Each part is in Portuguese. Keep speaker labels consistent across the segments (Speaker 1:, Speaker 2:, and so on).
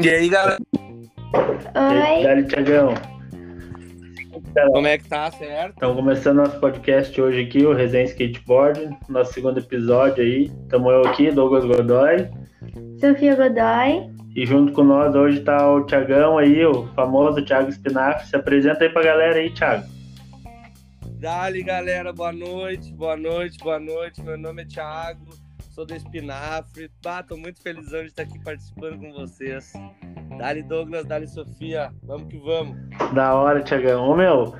Speaker 1: E aí, galera?
Speaker 2: Oi.
Speaker 3: Dali, Tiagão.
Speaker 1: Como é que tá, certo?
Speaker 3: Estamos começando nosso podcast hoje aqui, o Resenha Skateboard, nosso segundo episódio aí. Estamos eu aqui, Douglas Godoy,
Speaker 2: Sofia Godoy.
Speaker 3: e junto com nós hoje tá o Tiagão aí, o famoso Thiago Spinafre. Se apresenta aí pra galera aí, Thiago.
Speaker 1: Dali, galera, boa noite, boa noite, boa noite. Meu nome é Thiago, sou do Espinafre. Ah, tô muito felizão de estar aqui participando com vocês. Dali, Douglas, Dali, Sofia, vamos que vamos.
Speaker 3: Da hora, Tiagão. Ô, meu,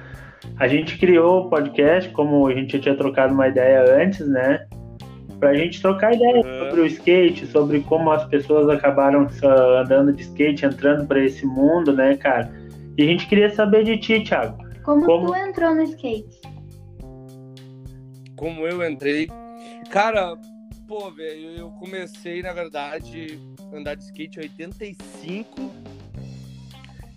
Speaker 3: a gente criou o podcast, como a gente já tinha trocado uma ideia antes, né? Pra gente trocar ideia
Speaker 1: Uhum.
Speaker 3: sobre o skate, sobre como as pessoas acabaram só andando de skate, entrando pra esse mundo, né, cara? E a gente queria saber de ti, Thiago.
Speaker 2: Como,
Speaker 3: Como?
Speaker 2: tu entrou no skate?
Speaker 1: Como eu entrei. Cara, pô, velho, eu comecei, na verdade, a andar de skate em 85.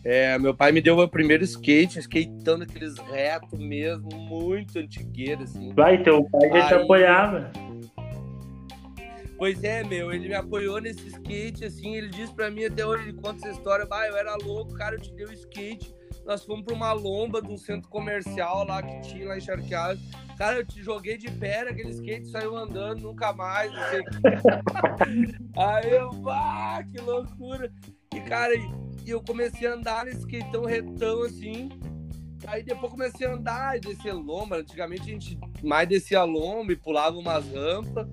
Speaker 1: É, meu pai me deu o meu primeiro skate, skateão daqueles retos mesmo, muito antigueiro, assim.
Speaker 3: Vai, teu pai já te apoiava.
Speaker 1: Pois é, meu, ele me apoiou nesse skate, assim, ele disse pra mim até hoje, ele conta essa história, bah, eu era louco, cara, eu te dei o skate, nós fomos pra uma lomba de um centro comercial lá que tinha lá em Charqueado, cara, eu te joguei de pé naquele skate, saiu andando, nunca mais, não sei. Aí eu, bah, que loucura, e cara, e eu comecei a andar nesse skate tão retão, assim, Aí depois comecei a andar e descer lomba. Antigamente a gente mais descia lomba e pulava umas rampas.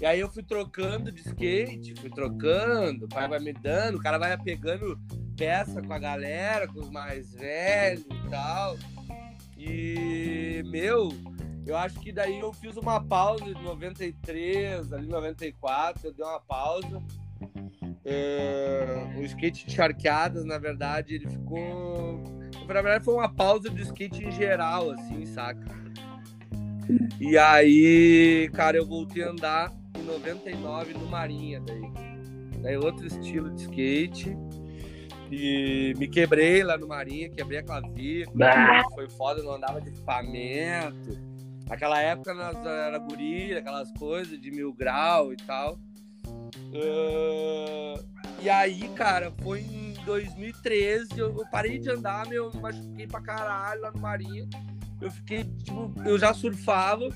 Speaker 1: E aí eu fui trocando de skate, fui trocando, o pai vai me dando, o cara vai pegando peça com a galera, com os mais velhos e tal. E, meu, eu acho que daí eu fiz uma pausa de 93, ali 94, eu dei uma pausa. É, o skate de charqueadas, na verdade, ele ficou. Na verdade, foi uma pausa do skate em geral, assim, saca? E aí, cara, eu voltei a andar em 99 no Marinha, daí. Daí outro estilo de skate. E me quebrei lá no Marinha, quebrei a clavícula. Foi foda, não andava de equipamento. Naquela época nós era guri, aquelas coisas de mil grau e tal. Ah, e aí, cara, foi em 2013, eu, parei de andar, meu, me machuquei pra caralho lá no Marinha. Eu fiquei, tipo, eu já surfava.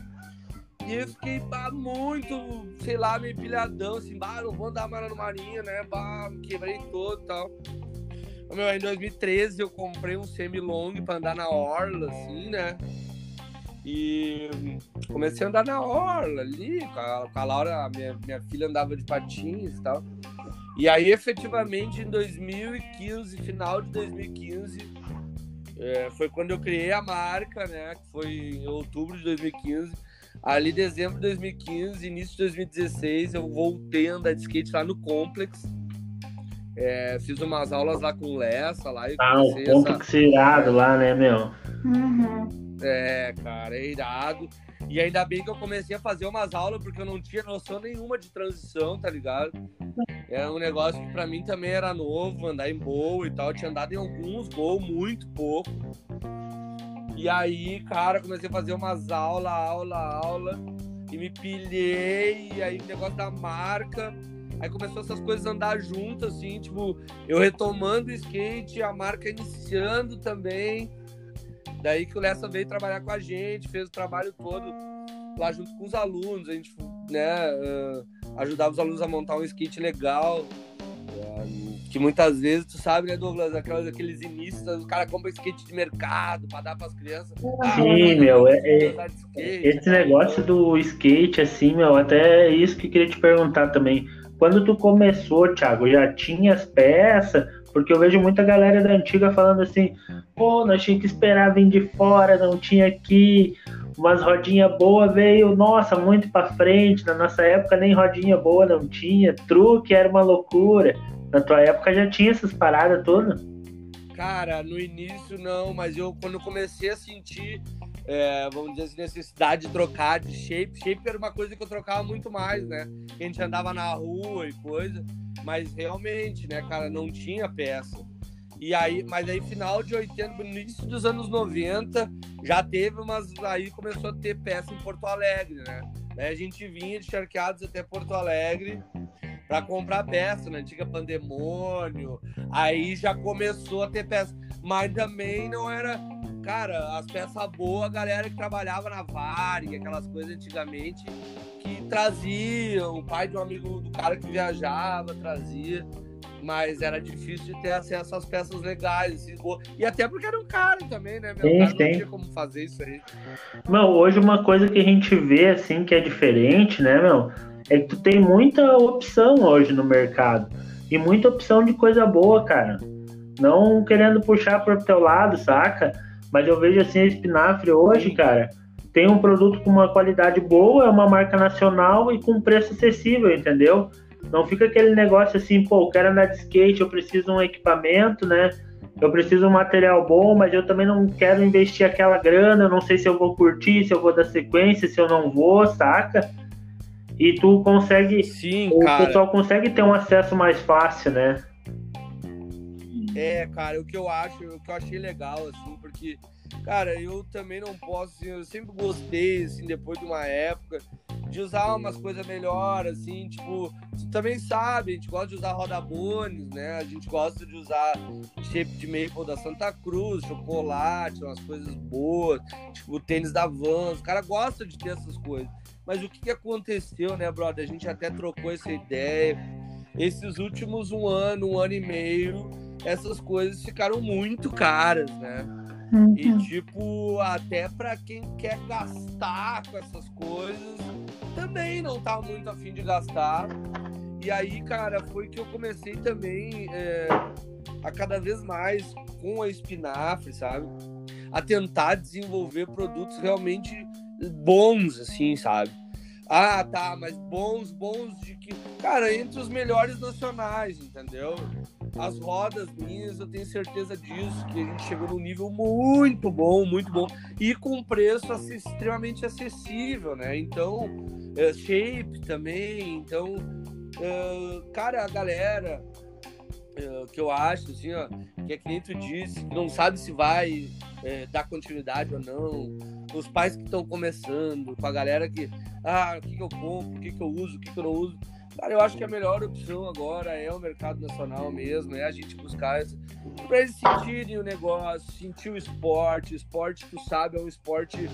Speaker 1: E eu fiquei bah, muito, sei lá, meio pilhadão, assim, bah, não vou andar mais no Marinha, né? Bah, me quebrei todo e tal. Meu, em 2013 eu comprei um semi-long pra andar na orla, assim, né? E comecei a andar na orla ali, com a, com a Laura, a minha, minha filha andava de patins e tal. E aí, efetivamente, em 2015, final de 2015, é, foi quando eu criei a marca, né? Que foi em outubro de 2015. Ali, dezembro de 2015, início de 2016, eu voltei a andar de skate lá no Complex. É, fiz umas aulas lá com o Lessa lá e
Speaker 3: Ah, o
Speaker 1: comecei essa,
Speaker 3: irado lá, né, meu?
Speaker 2: Uhum.
Speaker 1: é, cara, é irado. E ainda bem que eu comecei a fazer umas aulas porque eu não tinha noção nenhuma de transição, tá ligado? Era um negócio que pra mim também era novo, andar em bowl e tal. Eu tinha andado em alguns bowl, muito pouco. E aí, cara, comecei a fazer umas aulas, aula, aula. E me pilhei, e aí o negócio da marca. Aí começou essas coisas a andar juntas, assim, tipo, eu retomando o skate, a marca iniciando também. Daí que o Lessa veio trabalhar com a gente, fez o trabalho todo lá junto com os alunos. A gente, né, ajudava os alunos a montar um skate legal. Que muitas vezes, tu sabe, né, Douglas, aquelas, aqueles inícios, o cara compra skate de mercado pra dar pras crianças. Ah,
Speaker 3: Sim, meu, é- é- Esse
Speaker 1: tal.
Speaker 3: negócio do skate, assim, meu, até é isso que eu queria te perguntar também. Quando tu começou, Thiago, já tinha as peças? Porque eu vejo muita galera da antiga falando assim, pô, nós tinha que esperar vir de fora, não tinha aqui, umas rodinhas boas veio, nossa, muito pra frente. Na nossa época nem rodinha boa não tinha, truque era uma loucura. Na tua época já tinha essas paradas todas?
Speaker 1: Cara, no início não, mas eu quando eu comecei a sentir, é, vamos dizer assim, necessidade de trocar de shape, shape era uma coisa que eu trocava muito mais, né? A gente andava na rua e coisa, mas realmente, né, cara, não tinha peça. E aí, mas aí final de 80, no início dos anos 90, já teve umas. Aí começou a ter peça em Porto Alegre, né? Daí a gente vinha de Charqueados até Porto Alegre para comprar peça, na antiga Pandemônio. Aí já começou a ter peça. Mas também não era. Cara, as peças boas, a galera que trabalhava na Varig, aquelas coisas antigamente, que traziam. O pai de um amigo do cara que viajava trazia mas era difícil de ter acesso às peças legais. Assim, e até porque era um cara também, né? Meu
Speaker 3: sim,
Speaker 1: cara não tinha como fazer isso aí.
Speaker 3: Meu, hoje uma coisa que a gente vê, assim, que é diferente, né, meu? É que tu tem muita opção hoje no mercado. E muita opção de coisa boa, cara. Não querendo puxar pro teu lado, saca? Mas eu vejo assim, a espinafre hoje, cara, tem um produto com uma qualidade boa, é uma marca nacional e com preço acessível, entendeu? Não fica aquele negócio assim, pô, eu quero andar de skate, eu preciso de um equipamento, né? Eu preciso de um material bom, mas eu também não quero investir aquela grana, eu não sei se eu vou curtir, se eu vou dar sequência, se eu não vou, saca? E tu consegue.
Speaker 1: Sim,
Speaker 3: o
Speaker 1: cara.
Speaker 3: pessoal consegue ter um acesso mais fácil, né?
Speaker 1: É, cara, o que eu acho, o que eu achei legal, assim, porque, cara, eu também não posso, assim, eu sempre gostei, assim, depois de uma época, de usar umas coisas melhores, assim, tipo, tu também sabe, a gente gosta de usar roda bones, né? A gente gosta de usar shape de maple da Santa Cruz, chocolate, umas coisas boas, tipo, tênis da Vans, o cara gosta de ter essas coisas. Mas o que, que aconteceu, né, brother? A gente até trocou essa ideia. Esses últimos um ano, um ano e meio, essas coisas ficaram muito caras, né? E
Speaker 2: Uhum.
Speaker 1: tipo, até pra quem quer gastar com essas coisas, também não tá muito afim de gastar. E aí, cara, foi que eu comecei também é, a cada vez mais com a espinafre, sabe? A tentar desenvolver produtos realmente bons, assim, sabe? Ah, tá, mas bons, bons de que. Cara, entre os melhores nacionais, entendeu? As rodas minhas, eu tenho certeza disso, que a gente chegou num nível muito bom, muito bom. E com preço assim, extremamente acessível, né? Então, é, shape também. Então, é, cara, a galera é, que eu acho, assim, ó, que é que nem tu disse, que não sabe se vai é, dar continuidade ou não. Os pais que estão começando, com a galera que, ah, o que, que eu compro, o que, que eu uso, o que, que eu não uso. Cara, eu acho que a melhor opção agora é o mercado nacional mesmo, é a gente buscar pra eles sentirem o negócio, sentir o esporte. Esporte, tu sabe, é um esporte.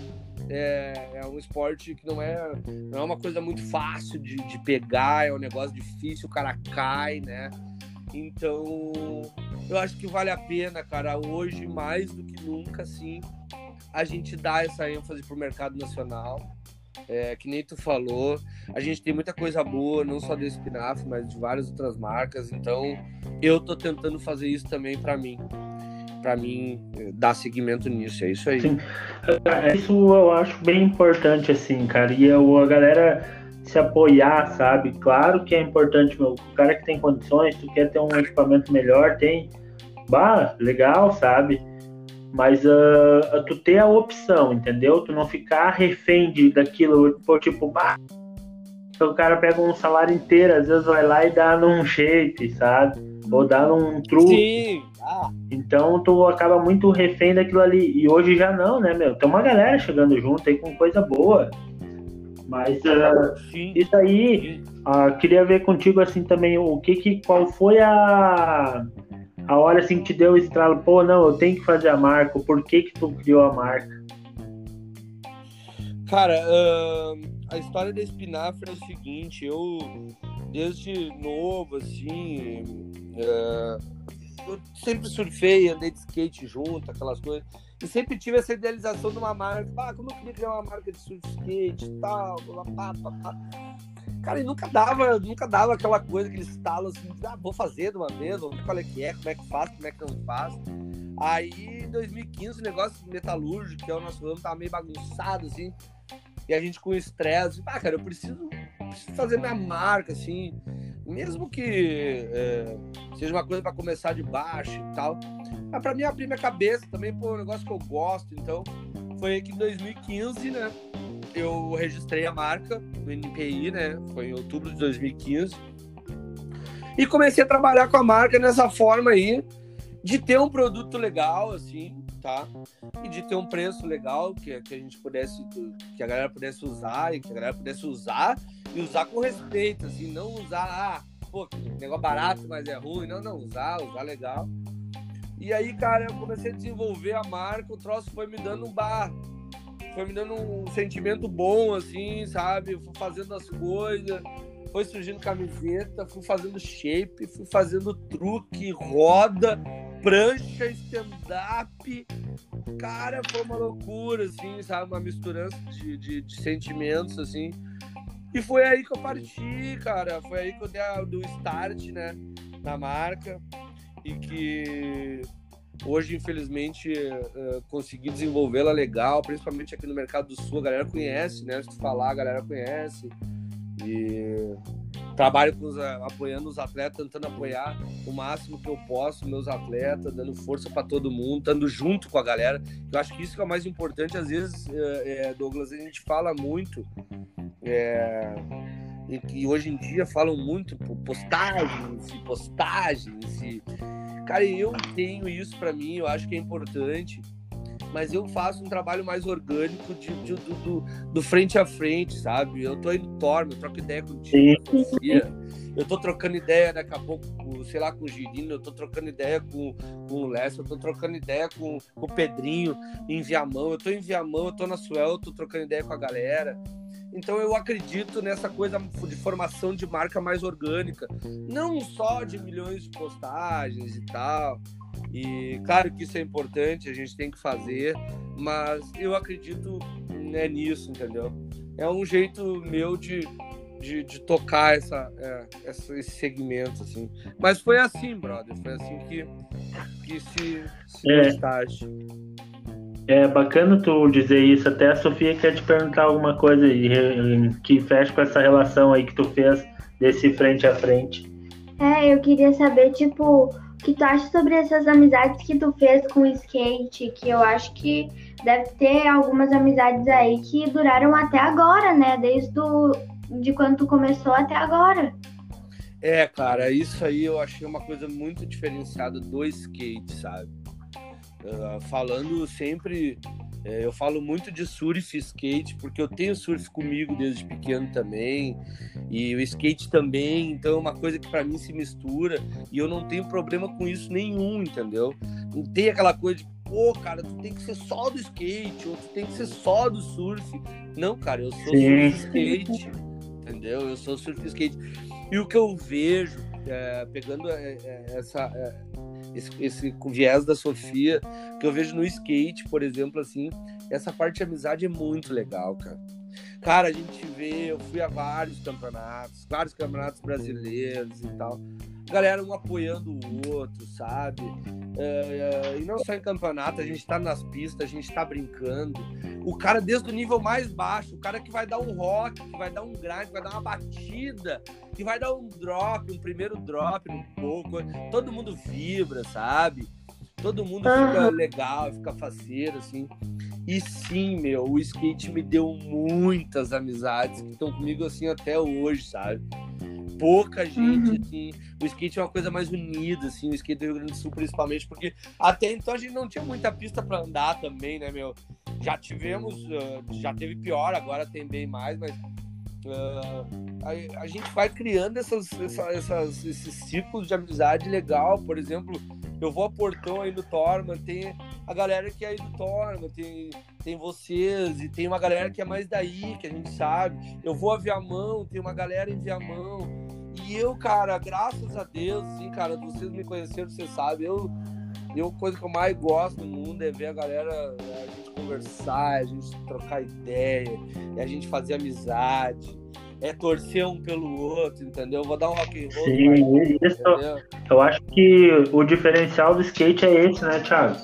Speaker 1: É, é um esporte que não é, não é uma coisa muito fácil de, de pegar, é um negócio difícil, o cara cai, né? Então, eu acho que vale a pena, cara, hoje mais do que nunca, assim, a gente dá essa ênfase pro mercado nacional. É, que nem tu falou, a gente tem muita coisa boa, não só da Espinaf, mas de várias outras marcas. Então, eu tô tentando fazer isso também para mim, para mim eh, dar seguimento nisso. É isso aí.
Speaker 3: Sim. Isso eu acho bem importante, assim, cara. E eu, a galera se apoiar, sabe? Claro que é importante, meu. O cara que tem condições, tu quer ter um equipamento melhor, tem. Bah, legal, sabe? Mas uh, tu ter a opção, entendeu? Tu não ficar refém de, daquilo, tipo, bah, o cara pega um salário inteiro, às vezes vai lá e dá num shape, sabe? Ou dá num truque.
Speaker 1: Sim. Ah,
Speaker 3: Então tu acaba muito refém daquilo ali. E hoje já não, né, meu? Tem uma galera chegando junto aí com coisa boa. Mas uh, isso aí, uh, queria ver contigo assim também, o que que, qual foi a, a hora assim que te deu o estralo, pô, não, eu tenho que fazer a marca, por que que tu criou a marca?
Speaker 1: Cara, ahn, a história da espinafre é o seguinte, eu desde novo, assim, é, eu sempre surfei, andei de skate junto, aquelas coisas, e sempre tive essa idealização de uma marca, ah, como eu queria criar uma marca de surf skate e tal, blá, blá, blá, blá. Cara, e nunca dava, nunca dava aquela coisa, aquele estalo assim, de, ah, vou fazer de uma vez, vou ver qual é que é, como é que faz, como é que não faz. Aí, em 2015, o negócio metalúrgico, que é o nosso ramo, tava meio bagunçado, assim. E a gente com estresse, ah, cara, eu preciso, preciso fazer minha marca, assim. Mesmo que é, seja uma coisa para começar de baixo e tal. Mas pra mim abrir minha cabeça também, pô, é um negócio que eu gosto. Então, foi que em 2015, né? Eu registrei a marca no NPI, né? Foi em outubro de 2015. E comecei a trabalhar com a marca nessa forma aí, de ter um produto legal, assim, tá? E de ter um preço legal que, que a gente pudesse, que a galera pudesse usar e que a galera pudesse usar e usar com respeito, assim, não usar, ah, pô, negócio barato, mas é ruim. Não, não, usar, usar legal. E aí, cara, eu comecei a desenvolver a marca, o troço foi me dando um bar. Foi me dando um sentimento bom, assim, sabe? Fui fazendo as coisas, foi surgindo camiseta, fui fazendo shape, fui fazendo truque, roda, prancha, stand-up. Cara, foi uma loucura, assim, sabe? Uma misturança de, de, de, sentimentos, assim. E foi aí que eu parti, cara. Foi aí que eu dei a, do start, né? Na marca. E que hoje, infelizmente, uh, consegui desenvolvê-la legal, principalmente aqui no Mercado do Sul. A galera conhece, né? Se tu falar, a galera conhece. E trabalho com os, apoiando os atletas, tentando apoiar o máximo que eu posso meus atletas, dando força para todo mundo, estando junto com a galera. Eu acho que isso que é o mais importante. Às vezes, é, Douglas, a gente fala muito. É, e, hoje em dia falam muito postagens postagens. E, cara, eu tenho isso para mim, eu acho que é importante mas eu faço um trabalho mais orgânico de, de, do, do, do, frente a frente, sabe? Eu tô indo torno, eu troco ideia contigo, Sofia. Eu tô trocando ideia daqui a pouco, sei lá, com o Girino, eu tô trocando ideia com, com o Lécio, eu tô trocando ideia com, com o Pedrinho em Viamão, eu tô em Viamão, eu tô na Suel, eu tô trocando ideia com a galera. Então eu acredito nessa coisa de formação de marca mais orgânica, não só de milhões de postagens e tal, e claro que isso é importante, a gente tem que fazer, mas eu acredito né, nisso, entendeu? É um jeito meu de, de, de tocar essa, é, essa, esse segmento, assim. Mas foi assim, brother, foi assim que, que se, se é.
Speaker 3: É bacana tu dizer isso. Até a Sofia quer te perguntar alguma coisa aí, que fecha com essa relação aí que tu fez desse frente a frente.
Speaker 2: É, eu queria saber, tipo, que tu acha sobre essas amizades que tu fez com o skate? Que eu acho que deve ter algumas amizades aí que duraram até agora, né? Desde do, de quando tu começou até agora.
Speaker 1: É, cara, isso aí eu achei uma coisa muito diferenciada do skate, sabe? Uh, falando sempre é, eu falo muito de surf e skate, porque eu tenho surf comigo desde pequeno também, e o skate também, então é uma coisa que para mim se mistura, e eu não tenho problema com isso nenhum, entendeu? Não tem aquela coisa de, pô, cara, tu tem que ser só do skate, ou tu tem que ser só do surf. Não, cara, eu sou Sim. surf skate, entendeu? Eu sou surf skate. E o que eu vejo, é, pegando é, é, essa é, esse, esse viés da Sofia, que eu vejo no skate, por exemplo, assim, essa parte de amizade é muito legal, cara. Cara, a gente vê, eu fui a vários campeonatos, vários campeonatos brasileiros e tal. Galera um apoiando o outro, sabe? É, é, e não só em campeonato, a gente tá nas pistas, a gente tá brincando. O cara, desde o nível mais baixo, o cara que vai dar um rock, que vai dar um grind, que vai dar uma batida, que vai dar um drop, um primeiro drop um pouco, todo mundo vibra, sabe? Todo mundo fica legal, fica faceiro, assim. E sim, meu, o skate me deu muitas amizades que estão comigo assim até hoje, sabe? Pouca gente, uhum. assim. O skate é uma coisa mais unida, assim, o skate do Rio Grande do Sul, principalmente, porque até então a gente não tinha muita pista para andar também, né, meu? Já tivemos, uh, já teve pior, agora tem bem mais, mas Uh, a, a, gente vai criando essas, essas, esses ciclos de amizade legal. Por exemplo, eu vou a Portão aí no Torma, tem a galera que é do Torma, tem, tem vocês, e tem uma galera que é mais daí, que a gente sabe. Eu vou a Viamão, tem uma galera em Viamão. E eu, cara, graças a Deus, sim, cara, vocês me conheceram, vocês sabem, eu, eu, coisa que eu mais gosto no mundo é ver a galera, a gente conversar, a gente trocar ideia, a gente fazer amizade é torcer um pelo outro, entendeu? Vou dar um rock and roll.
Speaker 3: Sim, isso. Entendeu? Eu acho que o diferencial do skate é esse, né, Thiago?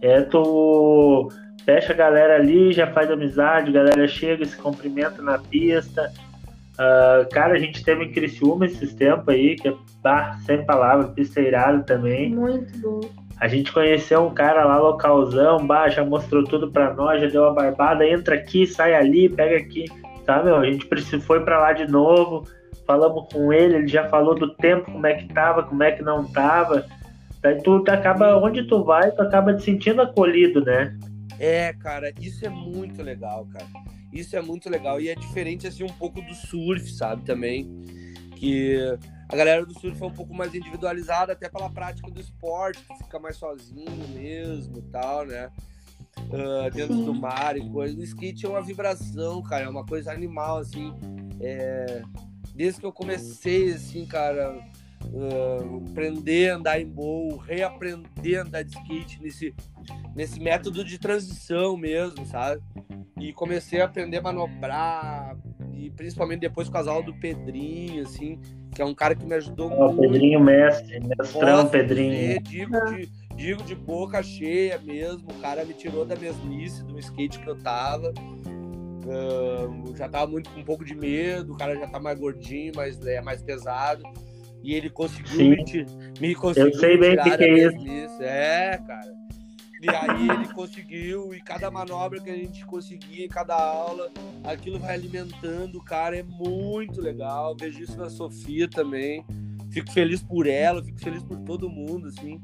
Speaker 3: É tu fecha a galera ali, já faz amizade, a galera chega, se cumprimenta na pista. Uh, cara, a gente teve em Criciúma esses tempos aí, que é bah, sem palavras, pista irada também.
Speaker 2: Muito bom.
Speaker 3: A gente conheceu um cara lá localzão, bah, já mostrou tudo pra nós, já deu uma barbada, entra aqui, sai ali, pega aqui tá, meu? A gente foi para lá de novo, falamos com ele, ele já falou do tempo, como é que tava, como é que não tava. Tu, tu acaba, onde tu vai, tu acaba te sentindo acolhido, né?
Speaker 1: É, cara, isso é muito legal, cara. Isso é muito legal. E é diferente, assim, um pouco do surf, sabe, também. Que A galera do surf é um pouco mais individualizada, até pela prática do esporte, que fica mais sozinho mesmo e tal, né? Uh, dentro do mar e coisa. O skate é uma vibração, cara, é uma coisa animal, assim. É... Desde que eu comecei, assim, cara, uh, aprender a andar em bowl, reaprender a andar de skate nesse, nesse método de transição mesmo, sabe? E comecei a aprender a manobrar, e principalmente depois com as aulas do Pedrinho, assim, que é um cara que me ajudou oh,
Speaker 3: muito. Pedrinho mestre, mestrão Posso Pedrinho.
Speaker 1: Digo, de, digo de boca cheia mesmo, o cara me tirou da mesmice do skate que eu tava. Uh, já tava muito com um pouco de medo, o cara já tá mais gordinho, mas é mais pesado. E ele conseguiu me, me conseguiu
Speaker 3: Eu sei bem o que, que é isso.
Speaker 1: É, cara. E aí ele conseguiu, e cada manobra que a gente conseguia, cada aula, aquilo vai alimentando o cara, é muito legal. Vejo isso na Sofia também. Fico feliz por ela, fico feliz por todo mundo, assim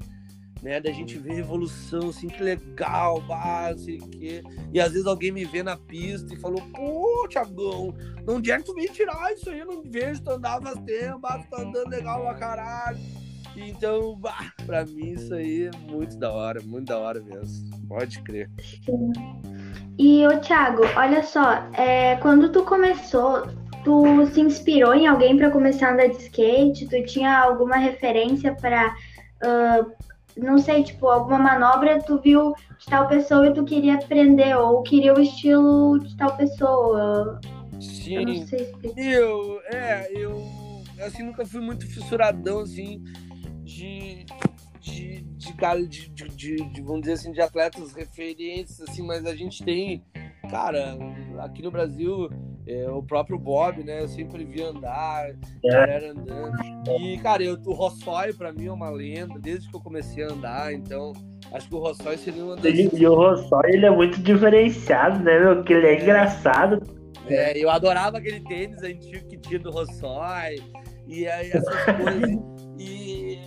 Speaker 1: né? Da gente ver evolução, assim, que legal, o quê. E às vezes alguém me vê na pista e falou, pô, Thiagão, onde é que tu veio tirar isso aí? Eu não vejo, tu andava tempo, bah, tu tá andando legal pra caralho. Então, bah, pra mim isso aí é muito da hora, muito da hora mesmo. Pode crer.
Speaker 2: E, ô Thiago, olha só, é, quando tu começou, tu se inspirou em alguém para começar a andar de skate? Tu tinha alguma referência para não sei, tipo, alguma manobra tu viu de tal pessoa e tu queria aprender, ou queria o estilo de tal pessoa.
Speaker 1: Sim. Eu não sei Eu, é, eu, assim, nunca fui muito fissuradão, assim, de, de, de, de, de, de, vamos dizer assim, de atletas referentes, assim, mas a gente tem, cara, aqui no Brasil, é, o próprio Bob, né, eu sempre vi andar, é. galera andando, e, cara, eu, o Rossói, pra mim, é uma lenda, desde que eu comecei a andar, então, acho que o Rossói seria uma das...
Speaker 3: E, e o Rossói, ele é muito diferenciado, né, meu, porque ele é, é. engraçado.
Speaker 1: É, eu adorava aquele tênis antigo que tinha do Rossói, e aí essas coisas, e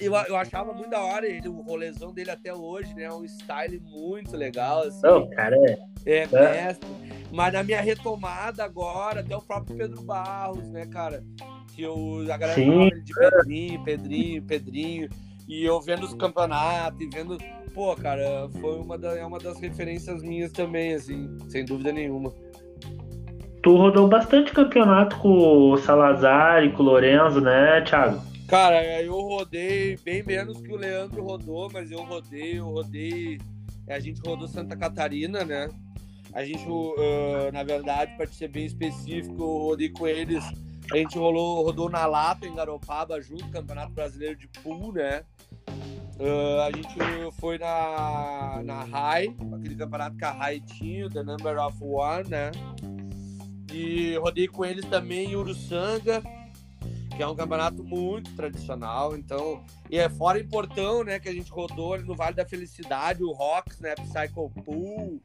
Speaker 1: eu, eu achava muito da hora ele, o rolezão dele até hoje, né? Um style muito legal, assim.
Speaker 3: Não, cara, é.
Speaker 1: É, é. Mas na minha retomada agora, até o próprio Pedro Barros, né, cara? Que eu, a galera Sim. de Pedrinho, Pedrinho, Pedrinho. E eu vendo os campeonatos e vendo. Pô, cara, foi uma, da, é uma das referências minhas também, assim, sem dúvida nenhuma.
Speaker 3: Tu rodou bastante campeonato com o Salazar e com o Lorenzo, né, Thiago?
Speaker 1: Cara, eu rodei bem menos que o Leandro rodou, mas eu rodei, eu rodei. A gente rodou Santa Catarina, né? A gente, uh, na verdade, para ser bem específico, eu rodei com eles. A gente rolou, rodou na Lapa, em Garopaba, junto, Campeonato Brasileiro de Pool, né? Uh, a gente foi na, na High, aquele campeonato que a High tinha, The Number of One, né? E rodei com eles também em Uruçanga que é um campeonato muito tradicional, então, e é fora em Portão, né, que a gente rodou ali no Vale da Felicidade, o Rocks, né, Psycho Pool,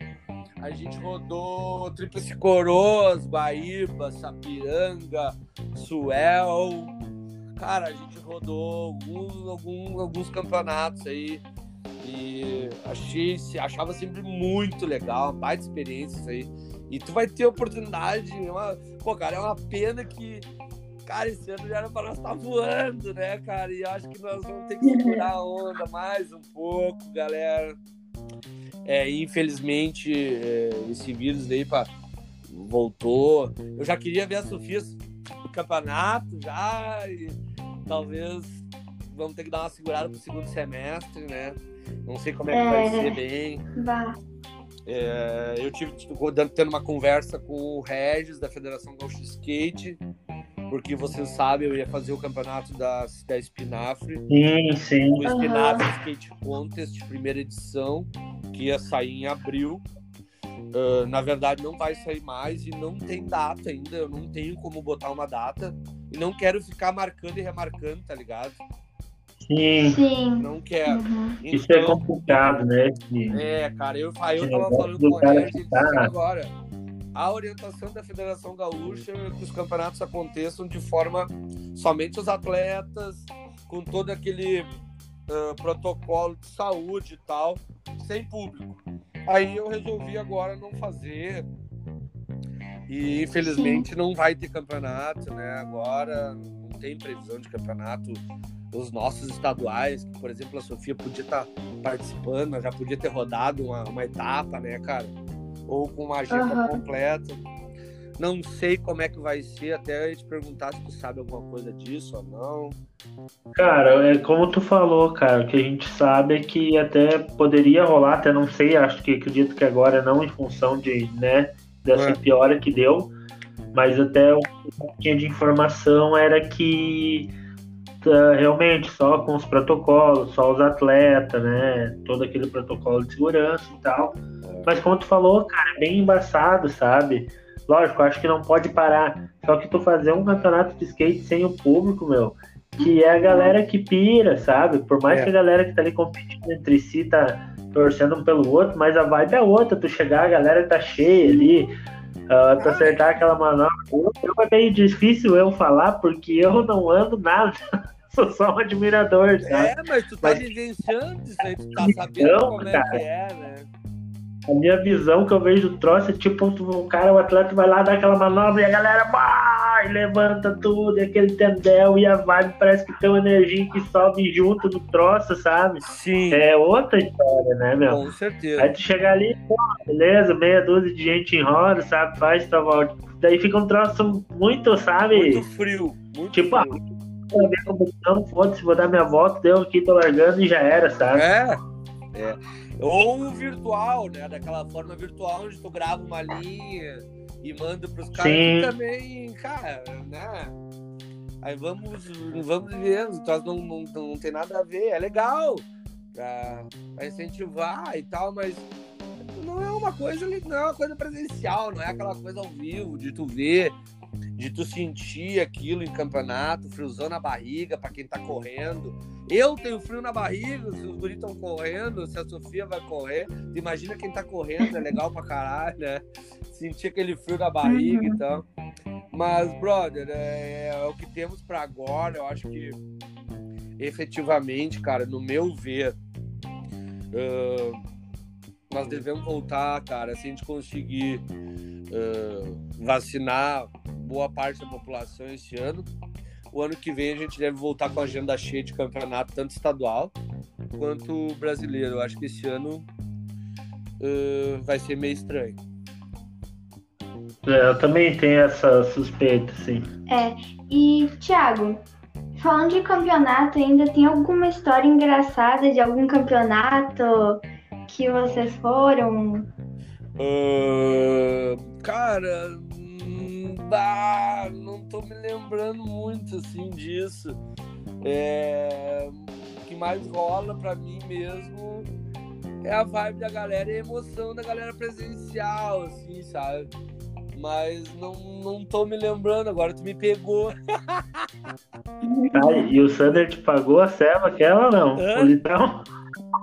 Speaker 1: a gente rodou Tríplice Coroas, Guaíba, Sapiranga, Suel, cara, a gente rodou alguns, alguns, alguns campeonatos aí, e achei, achava sempre muito legal, uma baita experiência isso aí, e tu vai ter oportunidade, é uma, pô, cara, é uma pena que Cara, esse ano já era para nós estar tá voando, né, cara? E acho que nós vamos ter que segurar a onda mais um pouco, galera. É, infelizmente, é, esse vírus aí pra, voltou. Eu já queria ver a Sofia no campeonato já. E talvez vamos ter que dar uma segurada pro segundo semestre, né? Não sei como é que é, vai ser bem.
Speaker 2: Vá.
Speaker 1: É, eu tive tendo uma conversa com o Regis da Federação Gaúcha Skate porque vocês sabem, eu ia fazer o campeonato da, da Espinafre.
Speaker 3: Sim, sim.
Speaker 1: O Espinafre uhum. Skate Contest, primeira edição, que ia sair em abril. Uh, na verdade, não vai sair mais e não tem data ainda. Eu não tenho como botar uma data. E não quero ficar marcando e remarcando, tá ligado?
Speaker 3: Sim.
Speaker 2: Sim.
Speaker 1: Não quero. Uhum.
Speaker 3: Então, Isso é complicado, né?
Speaker 1: É, cara, eu, eu tava falando com o Regis agora a orientação da Federação Gaúcha é que os campeonatos aconteçam de forma somente os atletas, com todo aquele uh, protocolo de saúde e tal, sem público. Aí eu resolvi agora não fazer. E infelizmente Sim. não vai ter campeonato, né? Agora não tem previsão de campeonato. Os nossos estaduais, que, por exemplo, a Sofia podia estar tá participando, já podia ter rodado uma, uma etapa, né, cara? Ou com uma agenda uhum. completa. Não sei como é que vai ser, até te perguntar se tu sabe alguma coisa disso ou não.
Speaker 3: Cara, é como tu falou, cara, o que a gente sabe é que até poderia rolar, até não sei, acho que acredito que agora não em função de, né, dessa é. piora que deu, mas até o que tinha de informação era que uh, realmente só com os protocolos, só os atletas, né? Todo aquele protocolo de segurança e tal. Mas como tu falou, cara, é bem embaçado, sabe? Lógico, acho que não pode parar. Só que tu fazer um campeonato de skate sem o público, meu, que é a galera que pira, sabe? Por mais é. que a galera que tá ali competindo entre si tá torcendo um pelo outro, mas a vibe é outra. Tu chegar, a galera tá cheia ali, uh, tu acertar aquela manobra. Eu, é meio difícil eu falar porque eu não ando nada. Sou só um admirador, sabe?
Speaker 1: É, mas tu tá mas... vivenciando isso aí, tu tá sabendo como é que é, né?
Speaker 3: A minha visão que eu vejo do troço é tipo o cara, o atleta vai lá dar aquela manobra e a galera vai, levanta tudo, e aquele tendel e a vibe parece que tem uma energia que sobe junto do troço, sabe?
Speaker 1: Sim.
Speaker 3: É outra história, né, meu?
Speaker 1: Com certeza.
Speaker 3: Aí tu chegar ali, pô, beleza, meia dúzia de gente em roda, sabe? Faz tua volta. Daí fica um troço muito, sabe?
Speaker 1: Muito frio. Muito
Speaker 3: tipo,
Speaker 1: frio.
Speaker 3: ah, não, foda-se, vou dar minha volta, deu aqui, tô largando e já era, sabe?
Speaker 1: É. É. Ou o virtual, né? Daquela forma virtual onde tu grava uma linha e manda pros caras que também, cara, né? Aí vamos, vamos vendo, então não, não, não tem nada a ver, é legal pra, pra incentivar e tal, mas não é uma coisa, não é uma coisa presencial, não é aquela coisa ao vivo de tu ver de tu sentir aquilo em campeonato, friozão na barriga para quem tá correndo. Eu tenho frio na barriga, se os guris estão correndo, se a Sofia vai correr. Tu imagina quem tá correndo, é legal pra caralho, né? Sentir aquele frio na barriga uhum. e tal. Mas, brother, é, é o que temos para agora. Eu acho que efetivamente, cara, no meu ver, uh, nós devemos voltar, cara, se a gente conseguir uh, vacinar boa parte da população esse ano. O ano que vem a gente deve voltar com a agenda cheia de campeonato, tanto estadual quanto brasileiro. Eu acho que esse ano uh, vai ser meio estranho.
Speaker 3: É, eu também tenho essa suspeita, sim.
Speaker 2: É, e Thiago, falando de campeonato, ainda tem alguma história engraçada de algum campeonato que vocês foram?
Speaker 1: Uh, cara, bah, não tô me lembrando muito assim disso. É, o que mais rola para mim mesmo é a vibe da galera e a emoção da galera presencial, assim, sabe? Mas não, não tô me lembrando, agora tu me pegou.
Speaker 3: Ah, e o Sander te pagou a serva aquela ou não? Hã? O litrão?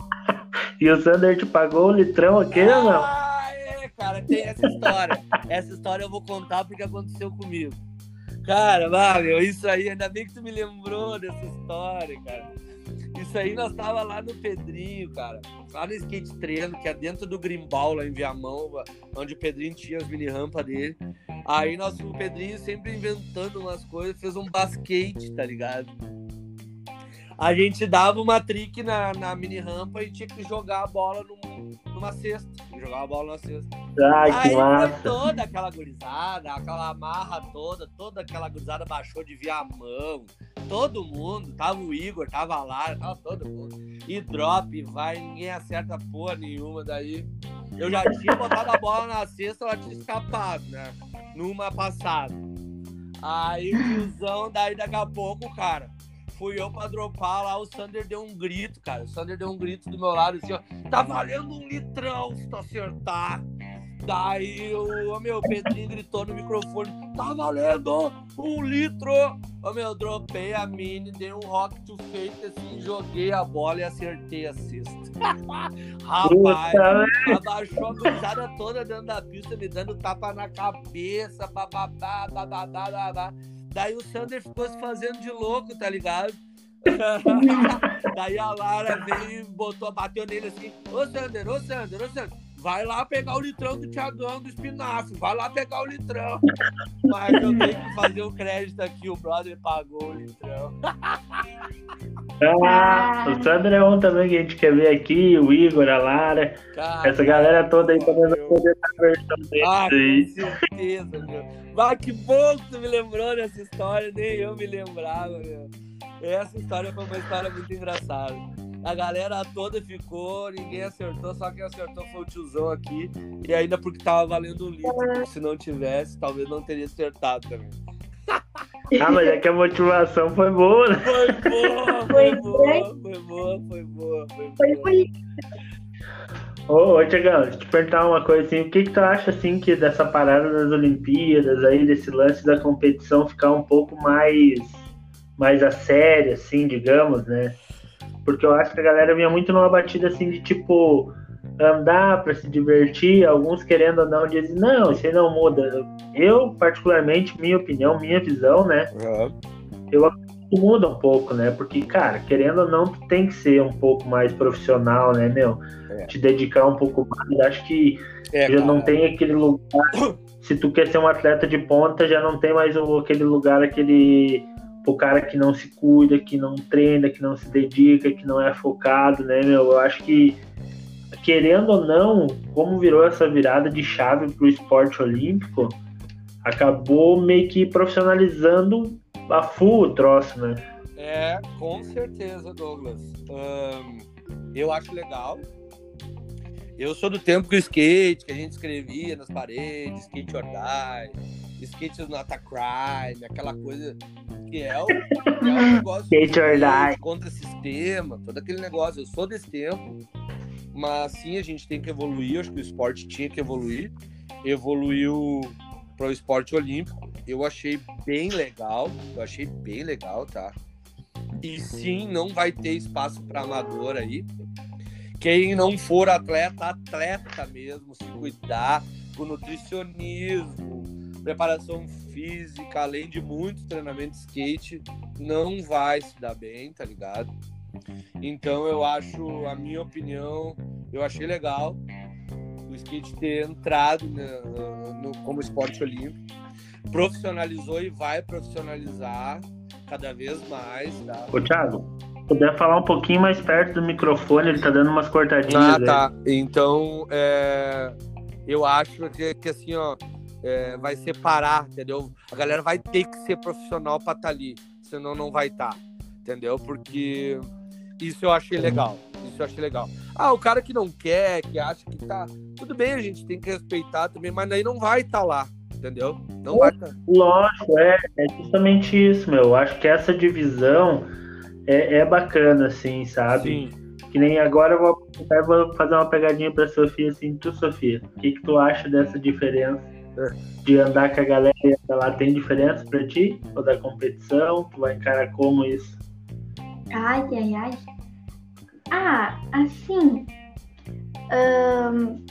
Speaker 3: e o Sander te pagou o litrão aquele ah! ou não?
Speaker 1: Essa história. essa história eu vou contar porque aconteceu comigo. Cara, meu, isso aí, ainda bem que tu me lembrou dessa história, cara. Isso aí nós tava lá no Pedrinho, cara. Lá no skate treino, que é dentro do Grimbal, lá em Viamão, onde o Pedrinho tinha as mini rampas dele. Aí nós, o Pedrinho sempre inventando umas coisas, fez um basquete, tá ligado? A gente dava uma trick na, na mini rampa e tinha que jogar a bola num, numa cesta. Jogar a bola numa cesta.
Speaker 3: Ai, Aí que massa.
Speaker 1: toda aquela gurizada, aquela marra toda, toda aquela gurizada baixou de viamão. Todo mundo, tava o Igor, tava a Lara, tava todo mundo. E drop, vai, ninguém acerta porra nenhuma. Daí eu já tinha botado a bola na cesta, ela tinha escapado, né? Numa passada. Aí o tiozão, daí daqui a pouco, cara fui eu pra dropar lá, o Sander deu um grito, cara. O Sander deu um grito do meu lado assim, ó. Tá valendo um litrão se tu acertar. Daí o meu Pedrinho gritou no microfone: Tá valendo um litro! Ô meu, dropei a mini, dei um rock to fake assim, joguei a bola e acertei a cesta. Rapaz, abaixou a cruzada toda dentro da pista, me dando tapa na cabeça, bababá, bababá, babá. Daí o Sander ficou se fazendo de louco, tá ligado? Daí a Lara veio e botou, bateu nele assim, ô Sander, ô Sander, ô Sander. vai lá pegar o litrão do Tiagão do espinafre, vai lá pegar o litrão. Mas eu tenho que fazer o crédito aqui, o brother pagou o litrão.
Speaker 3: Ah, o Sandro é um também que a gente quer ver aqui, o Igor, a Lara. Essa galera toda aí também vai poder estar versão deles
Speaker 1: ah, aí. Com certeza, meu. Mas que bom que tu me lembrou dessa história, nem eu me lembrava, meu. Essa história foi uma história muito engraçada. A galera toda ficou, ninguém acertou, só quem acertou foi o tiozão aqui. E ainda porque tava valendo um litro. Se não tivesse, talvez não teria acertado também.
Speaker 3: Ah, mas é que a motivação foi boa, né?
Speaker 1: Foi boa, foi boa, foi boa, foi boa, foi boa.
Speaker 3: Ô, ô Tiagão, deixa eu te perguntar uma coisa assim, o que, que tu acha assim que dessa parada das Olimpíadas aí, desse lance da competição ficar um pouco mais, mais a sério, assim, digamos, né? Porque eu acho que a galera vinha muito numa batida assim de tipo andar para se divertir, alguns querendo ou não dizem, não, isso aí não muda. Eu, particularmente, minha opinião, minha visão, né? Uhum. Eu acredito que muda um pouco, né? Porque, cara, querendo ou não, tu tem que ser um pouco mais profissional, né, meu? É. Te dedicar um pouco mais. Acho que é, já cara. não tem aquele lugar. Se tu quer ser um atleta de ponta, já não tem mais aquele lugar, aquele o cara que não se cuida, que não treina, que não se dedica, que não é focado, né, meu? Eu acho que querendo ou não, como virou essa virada de chave para o esporte olímpico, acabou meio que profissionalizando a full o troço, né?
Speaker 1: É, com certeza, Douglas. Um, eu acho legal. Eu sou do tempo que o skate, que a gente escrevia nas paredes, skate or die, skate not a crime, aquela coisa que é o, que é o negócio skate or die. contra sistema, todo aquele negócio. Eu sou desse tempo mas sim, a gente tem que evoluir. Acho que o esporte tinha que evoluir. Evoluiu para o esporte olímpico. Eu achei bem legal. Eu achei bem legal, tá? E sim, não vai ter espaço para amador aí. Quem não for atleta, atleta mesmo, se cuidar, o nutricionismo, preparação física, além de muito treinamento de skate, não vai se dar bem, tá ligado? Então eu acho, a minha opinião, eu achei legal o skate ter entrado no, no, como esporte olímpico, profissionalizou e vai profissionalizar cada vez mais. Tá?
Speaker 3: Ô Thiago, puder falar um pouquinho mais perto do microfone, ele tá dando umas cortadinhas.
Speaker 1: Ah, tá. Então, é, eu acho que, que assim, ó, é, vai separar, entendeu? A galera vai ter que ser profissional para estar tá ali, senão não vai estar, tá, entendeu? Porque isso eu achei legal. Isso eu achei legal. Ah, o cara que não quer, que acha que tá. Tudo bem, a gente tem que respeitar também, mas daí não vai estar tá lá, entendeu? Não vai.
Speaker 3: Lógico, é, é justamente isso, meu. Acho que essa divisão é, é bacana, assim, sabe? Sim. Que nem agora eu vou, eu vou fazer uma pegadinha pra Sofia, assim, tu, Sofia, o que, que tu acha dessa diferença? É. De andar com a galera lá tem diferença pra ti? Ou da competição? Tu vai encarar como isso?
Speaker 2: Ai, ai, ai. Ah, assim. Um,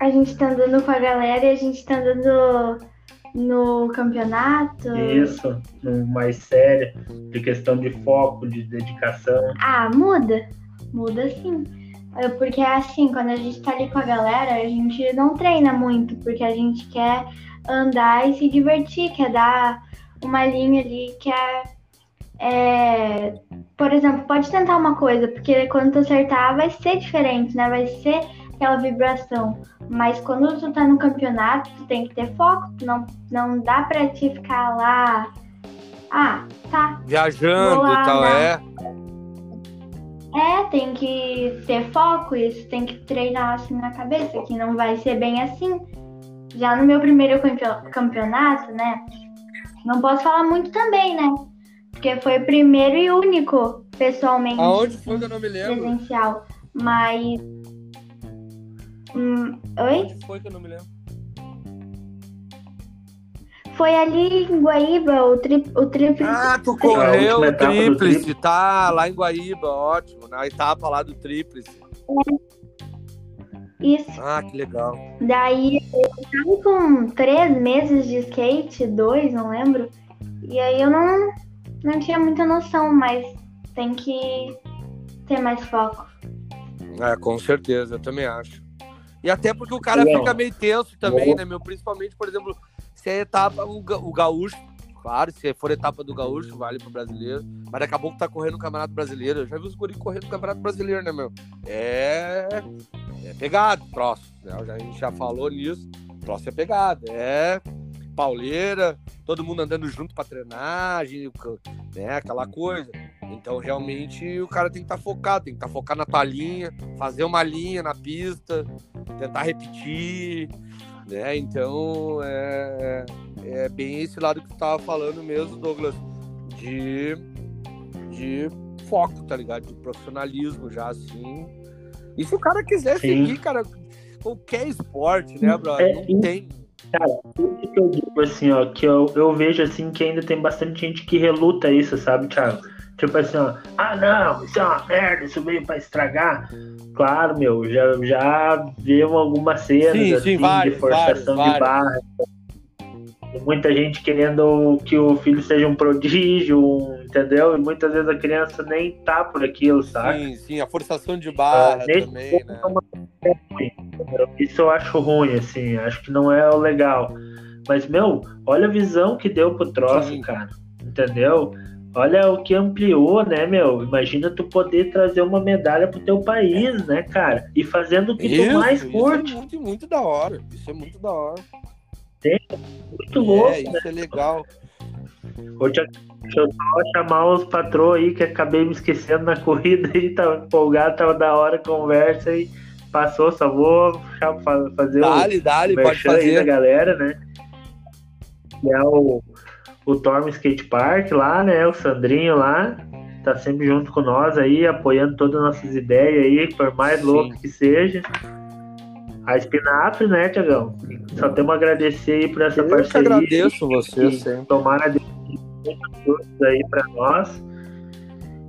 Speaker 2: a gente tá andando com a galera e a gente tá andando no campeonato.
Speaker 3: Isso, no mais sério, de questão de foco, de dedicação.
Speaker 2: Ah, muda. Muda sim. É, porque assim, quando a gente tá ali com a galera, a gente não treina muito, porque a gente quer andar e se divertir, quer dar uma linha ali, quer é, por exemplo, pode tentar uma coisa, porque quando tu acertar vai ser diferente, né? Vai ser aquela vibração. Mas quando tu tá no campeonato, tu tem que ter foco, não, não dá pra te ficar lá. Ah, tá.
Speaker 1: Viajando e tal, é.
Speaker 2: É, tem que ter foco, isso tem que treinar assim na cabeça, que não vai ser bem assim. Já no meu primeiro campeonato, né? Não posso falar muito também, né? Porque foi o primeiro e único, pessoalmente.
Speaker 1: Aonde foi que eu não me lembro?
Speaker 2: Presencial. Mas. Hum, oi?
Speaker 1: Onde foi que eu não me lembro?
Speaker 2: Foi ali em Guaíba, o, tri, o tríplice.
Speaker 1: Ah, tu correu o tríplice, tá? Lá em Guaíba, ótimo. Na etapa lá do tríplice.
Speaker 2: É. Isso.
Speaker 1: Ah, que legal.
Speaker 2: Daí eu tava com três meses de skate, dois, não lembro. E aí eu não, não tinha muita noção, mas tem que ter mais foco.
Speaker 1: É, com certeza, eu também acho. E até porque o cara fica meio tenso também, né, meu? Principalmente, por exemplo, se é etapa, o, o gaúcho, claro, se for etapa do gaúcho, vale pro brasileiro. Mas acabou que tá correndo o Campeonato Brasileiro. Eu já vi os guri correndo o Campeonato Brasileiro, né, meu? É. É pegado, troço. Né? A gente já falou nisso. Troço é pegado. É pauleira, todo mundo andando junto para treinar, né, aquela coisa. Então, realmente, o cara tem que estar tá focado, tem que estar tá focado na tua linha, fazer uma linha na pista, tentar repetir, né? Então, é, é bem esse lado que tu tava falando mesmo, Douglas, de, de foco, tá ligado? De profissionalismo já, assim. E se o cara quiser Sim. seguir, cara, qualquer esporte, né, brother? É, Não tem
Speaker 3: Cara, tudo que eu digo assim, ó, que eu, eu vejo assim que ainda tem bastante gente que reluta isso, sabe, Thiago? Tipo assim, ó, ah não, isso é uma merda, isso veio pra estragar. Claro, meu, já, já viu algumas cenas sim, assim, sim, vários, de forçação vários, de barra. Muita gente querendo que o filho seja um prodígio, um, entendeu? E muitas vezes a criança nem tá por aquilo, sabe?
Speaker 1: Sim, sim, a forçação de barra ah, também, né?
Speaker 3: Isso eu acho ruim, assim, acho que não é o legal. Mas, meu, olha a visão que deu pro troço, sim. cara. Entendeu? Olha o que ampliou, né, meu? Imagina tu poder trazer uma medalha pro teu país, né, cara? E fazendo o que isso, tu mais curte.
Speaker 1: Isso é muito, muito da hora. Isso é muito da hora.
Speaker 3: É, muito louco. É,
Speaker 1: isso né? é legal.
Speaker 3: Deixa eu só chamar os patrões aí que acabei me esquecendo na corrida aí, tava empolgado, tava da hora a conversa e passou, só vou fazer
Speaker 1: dale, o dale, pode fazer. aí
Speaker 3: da galera, né? É o o Torm Skate Park lá, né? O Sandrinho lá. Tá sempre junto com nós aí, apoiando todas as nossas ideias aí, por mais Sim. louco que seja. A Espinafre, né, Tiagão? Só temos a agradecer aí por essa
Speaker 1: Eu
Speaker 3: parceria.
Speaker 1: Eu agradeço você, sempre.
Speaker 3: Tomara aí para nós.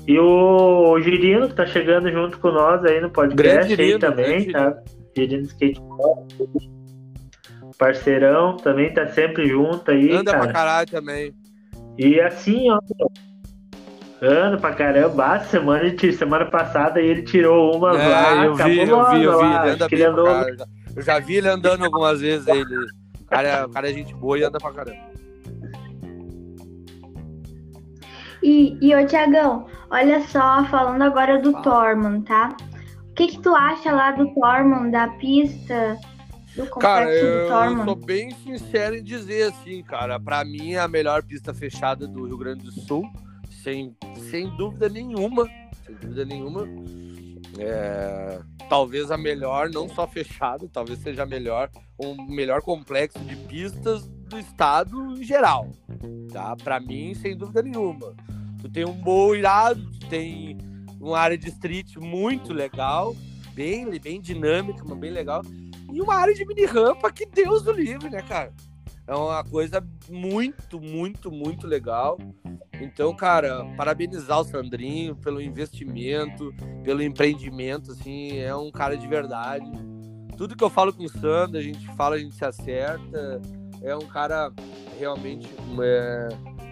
Speaker 3: E o Girino, que tá chegando junto com nós aí no podcast Girino, aí também, tá? Girino Skate Park parceirão, também tá sempre junto aí.
Speaker 1: Anda
Speaker 3: cara.
Speaker 1: pra caralho também.
Speaker 3: E assim, ó. Anda pra caramba. semana, semana passada ele tirou uma
Speaker 1: é,
Speaker 3: lá.
Speaker 1: Eu vi, eu vi, eu vi. Ele anda andou... Eu já vi ele andando algumas vezes. Ele... O, cara, é, o cara é gente boa e anda pra caramba.
Speaker 2: E, e ô Tiagão, olha só, falando agora do Fala. Tormund, tá? O que, que tu acha lá do Tormund, da pista?
Speaker 1: Cara, eu, eu sou bem sincero em dizer assim, cara. Para mim é a melhor pista fechada do Rio Grande do Sul, sem, sem dúvida nenhuma. Sem dúvida nenhuma. É, talvez a melhor, não só fechada, talvez seja a melhor, o um melhor complexo de pistas do estado em geral. Tá? Para mim, sem dúvida nenhuma. Tu tem um bom irado, tu tem uma área de street muito legal, bem, bem dinâmica, mas bem legal e uma área de mini rampa que Deus do livre, né, cara? É uma coisa muito, muito, muito legal. Então, cara, parabenizar o Sandrinho pelo investimento, pelo empreendimento, assim, é um cara de verdade. Tudo que eu falo com o Sandro, a gente fala, a gente se acerta. É um cara realmente é,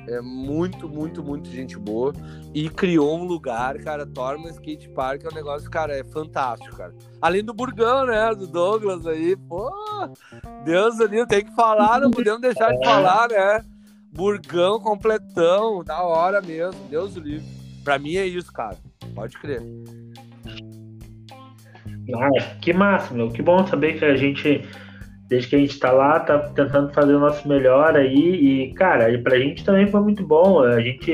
Speaker 1: é muito, muito, muito gente boa. E criou um lugar, cara, Torma Skate Park é um negócio, cara, é fantástico, cara. Além do Burgão, né, do Douglas aí, pô, Deus ali, tem que falar, não podemos deixar de falar, né? Burgão completão, da hora mesmo, Deus livre. Pra mim é isso, cara, pode crer.
Speaker 3: Ah, que massa, meu, que bom saber que a gente desde que a gente tá lá, tá tentando fazer o nosso melhor aí. E, cara, pra gente também foi muito bom. A gente,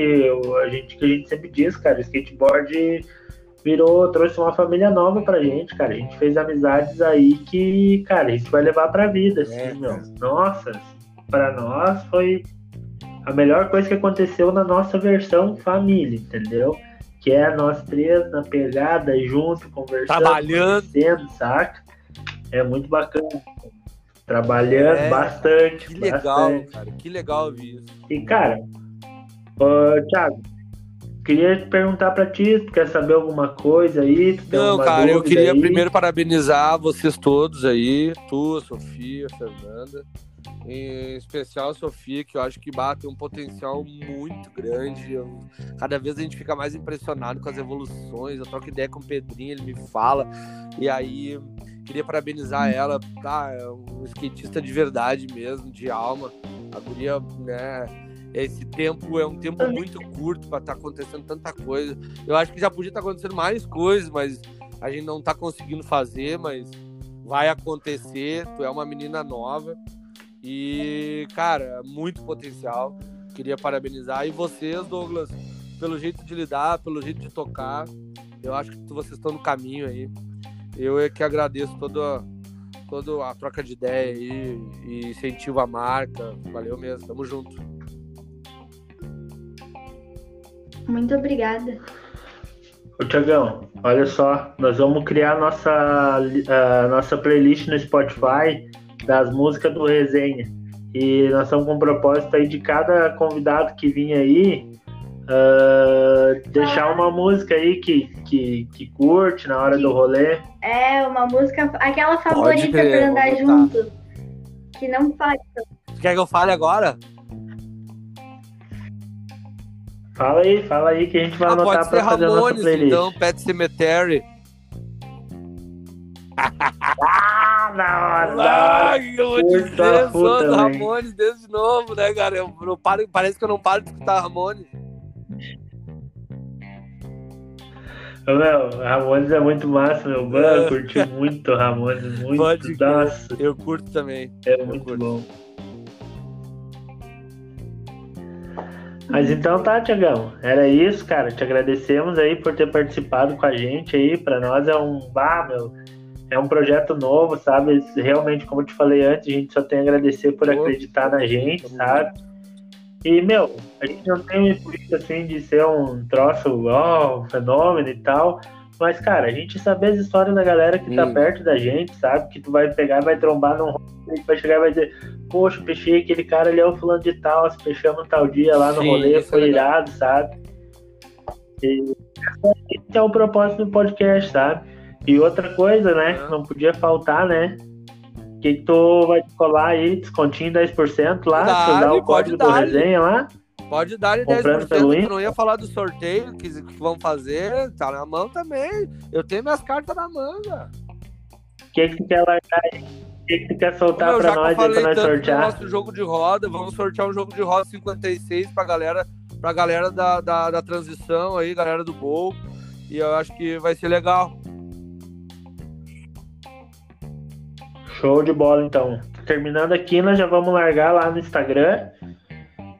Speaker 3: a gente, que a gente sempre diz, cara, o skateboard virou, trouxe uma família nova pra gente, cara. A gente fez amizades aí que, cara, a gente vai levar pra vida, assim, é, meu. Nossa, pra nós foi a melhor coisa que aconteceu na nossa versão família, entendeu? Que é nós três na pegada, junto, conversando,
Speaker 1: trabalhando,
Speaker 3: saca? É muito bacana trabalhando é, bastante.
Speaker 1: Que legal,
Speaker 3: bastante.
Speaker 1: cara, que legal ouvir isso.
Speaker 3: E, cara, uh, Thiago, queria te perguntar para ti, tu quer saber alguma coisa aí?
Speaker 1: Não, cara, eu queria aí? primeiro parabenizar vocês todos aí, tu, Sofia, Fernanda, em especial a Sofia, que eu acho que bate um potencial muito grande. Cada vez a gente fica mais impressionado com as evoluções. Eu troco ideia com o Pedrinho, ele me fala, e aí Queria parabenizar ela, tá? É um skatista de verdade mesmo, de alma. A guria, né? Esse tempo é um tempo muito curto para estar tá acontecendo tanta coisa. Eu acho que já podia estar tá acontecendo mais coisas, mas a gente não está conseguindo fazer, mas vai acontecer. Tu é uma menina nova e, cara, muito potencial. Queria parabenizar. E vocês, Douglas, pelo jeito de lidar, pelo jeito de tocar. Eu acho que vocês estão no caminho aí. Eu é que agradeço toda, toda a troca de ideia aí e incentivo a marca. Valeu mesmo, tamo junto.
Speaker 2: Muito obrigada.
Speaker 3: Ô Tiagão, olha só, nós vamos criar nossa, a nossa playlist no Spotify das músicas do Resenha. E nós estamos com um propósito aí de cada convidado que vinha aí uh, deixar uma música aí que, que, que curte na hora que, do rolê.
Speaker 2: É, uma música, aquela favorita para andar junto. Que não faz.
Speaker 1: Quer que eu fale agora?
Speaker 3: Fala aí, fala aí que a gente vai ah, anotar pra fazer Ramones, a nossa playlist. Então,
Speaker 1: Pet Cemetery.
Speaker 3: ah, nossa!
Speaker 1: Ai, eu vou dizer, sou do Ramones desde novo, né, cara? Eu, eu paro, parece que eu não paro de escutar Ramones.
Speaker 3: Meu, Ramones é muito massa, meu. Mano, eu curti muito Ramones, muito. Pode nossa.
Speaker 1: Eu curto também.
Speaker 3: É eu muito curto. bom. Mas então tá, Tiagão. Era isso, cara. Te agradecemos aí por ter participado com a gente aí. Para nós é um. Ah, meu. É um projeto novo, sabe? Realmente, como eu te falei antes, a gente só tem a agradecer por acreditar na gente, sabe? E, meu, a gente não tem o intuito, assim, de ser um troço, ó, um fenômeno e tal. Mas, cara, a gente saber as histórias da galera que tá perto da gente, sabe? Que tu vai pegar vai trombar num rolê, vai chegar e vai dizer, poxa, peixei aquele cara ali é o fulano de tal, se fechamos tal dia lá no Sim, rolê, foi é irado, sabe? E esse é o propósito do podcast, sabe? E outra coisa, né? Não podia faltar, né? Que tu vai colar aí, descontinho 10% lá, dá, dá o código do resenha lá.
Speaker 1: Pode dar 10%, pelo eu não ia falar do sorteio que, que vão fazer, tá na mão também. Eu tenho minhas cartas na manga.
Speaker 3: O que, que tu quer largar aí? O que, que tu quer soltar Meu, pra nós aí pra nós sortear?
Speaker 1: nosso jogo de roda, vamos sortear um jogo de roda 56 pra galera, pra galera da, da, da transição aí, galera do gol. E eu acho que vai ser legal.
Speaker 3: Show de bola, então. Terminando aqui, nós já vamos largar lá no Instagram.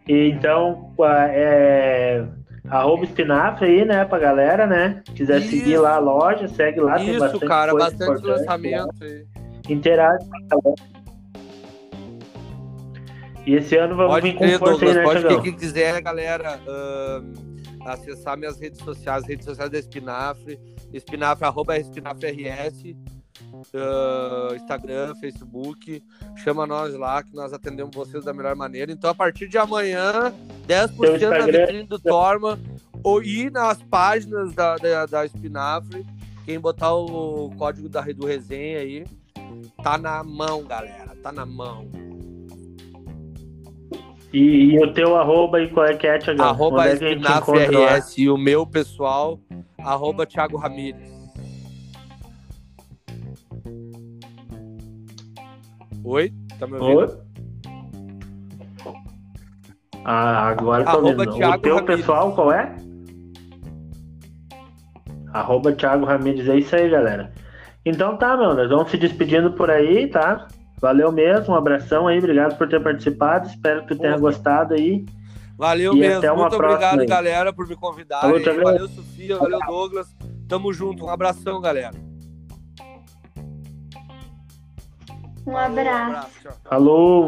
Speaker 3: E, então, é, arroba espinafre aí, né, pra galera, né? Quiser Isso. seguir lá a loja, segue lá.
Speaker 1: Isso, tem bastante cara, bastante lançamento aí.
Speaker 3: Interage com a galera. E esse ano vamos pode vir com força aí, né,
Speaker 1: Pode ter quem quiser, galera, uh, acessar minhas redes sociais, redes sociais da Espinafre, espinafre, arroba espinafre RS uh, Instagram, Facebook. Chama nós lá que nós atendemos vocês da melhor maneira. Então, a partir de amanhã, 10% da vitrine do Torma ou ir nas páginas da, da, da Espinafre. Quem botar o código da, do resenha aí, tá na mão, galera. Tá na mão.
Speaker 3: E, e, o teu arroba e qual é que é, Thiago?
Speaker 1: Arroba é RS e o meu pessoal, arroba Thiago Ramírez. Oi? Tá me ouvindo? Oi?
Speaker 3: Ah, agora tô ouvindo. o teu Ramires. pessoal qual é? Arroba Thiago Ramires, é isso aí, galera. Então tá, meu, nós vamos se despedindo por aí, tá? Valeu mesmo, um abração aí, obrigado por ter participado, espero que tu tenha gostado aí.
Speaker 1: Valeu e mesmo, muito obrigado, aí. galera, por me convidar. Valeu, valeu, Sofia, valeu, Douglas. Tamo junto, um abração, galera.
Speaker 2: Um abraço. Um abraço
Speaker 3: Falou.